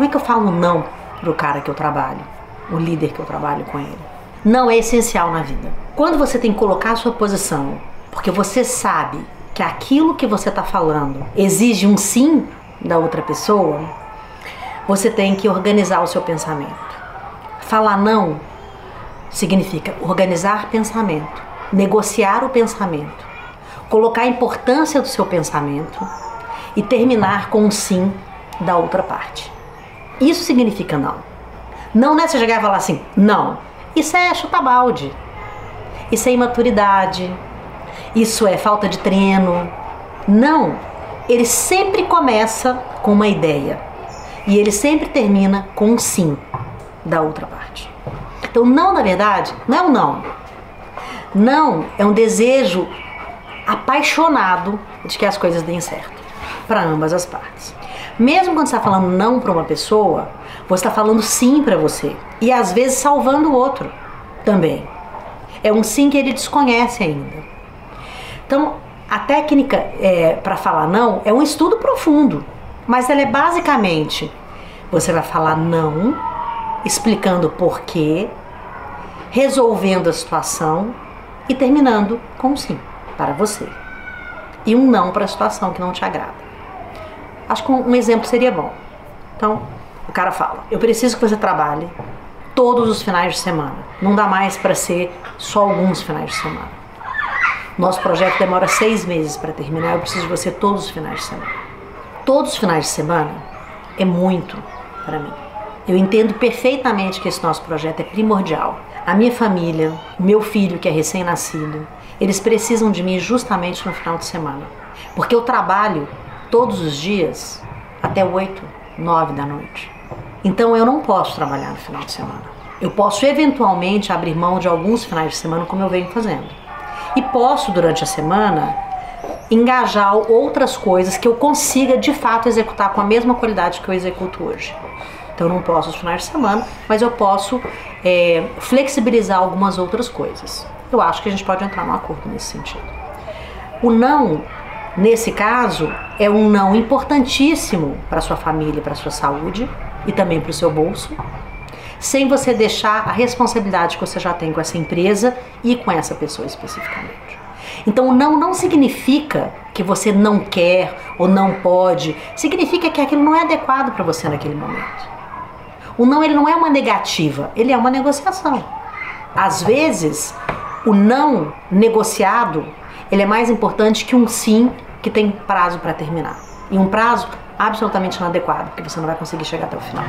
Como é que eu falo não pro cara que eu trabalho, o líder que eu trabalho com ele? Não é essencial na vida. Quando você tem que colocar a sua posição, porque você sabe que aquilo que você está falando exige um sim da outra pessoa, você tem que organizar o seu pensamento. Falar não significa organizar pensamento, negociar o pensamento, colocar a importância do seu pensamento e terminar com um sim da outra parte. Isso significa não. Não é você chegar e falar assim, não. Isso é chutar balde. Isso é imaturidade. Isso é falta de treino. Não. Ele sempre começa com uma ideia. E ele sempre termina com um sim da outra parte. Então, não, na verdade, não é um não. Não é um desejo apaixonado de que as coisas deem certo para ambas as partes. Mesmo quando você está falando não para uma pessoa, você está falando sim para você. E às vezes salvando o outro também. É um sim que ele desconhece ainda. Então, a técnica é, para falar não é um estudo profundo, mas ela é basicamente: você vai falar não, explicando porquê, resolvendo a situação e terminando com um sim para você. E um não para a situação que não te agrada. Acho que um exemplo seria bom. Então, o cara fala: Eu preciso que você trabalhe todos os finais de semana. Não dá mais para ser só alguns finais de semana. Nosso projeto demora seis meses para terminar. Eu preciso de você todos os finais de semana. Todos os finais de semana é muito para mim. Eu entendo perfeitamente que esse nosso projeto é primordial. A minha família, o meu filho que é recém-nascido, eles precisam de mim justamente no final de semana. Porque eu trabalho todos os dias até 8, 9 da noite. Então eu não posso trabalhar no final de semana. Eu posso eventualmente abrir mão de alguns finais de semana, como eu venho fazendo. E posso, durante a semana, engajar outras coisas que eu consiga de fato executar com a mesma qualidade que eu executo hoje. Então eu não posso os finais de semana, mas eu posso é, flexibilizar algumas outras coisas. Eu acho que a gente pode entrar num acordo nesse sentido. O não Nesse caso, é um não importantíssimo para sua família, para sua saúde e também para o seu bolso, sem você deixar a responsabilidade que você já tem com essa empresa e com essa pessoa especificamente. Então, o não não significa que você não quer ou não pode, significa que aquilo não é adequado para você naquele momento. O não ele não é uma negativa, ele é uma negociação. Às vezes, o não negociado ele é mais importante que um sim que tem prazo para terminar. E um prazo absolutamente inadequado, porque você não vai conseguir chegar até o final.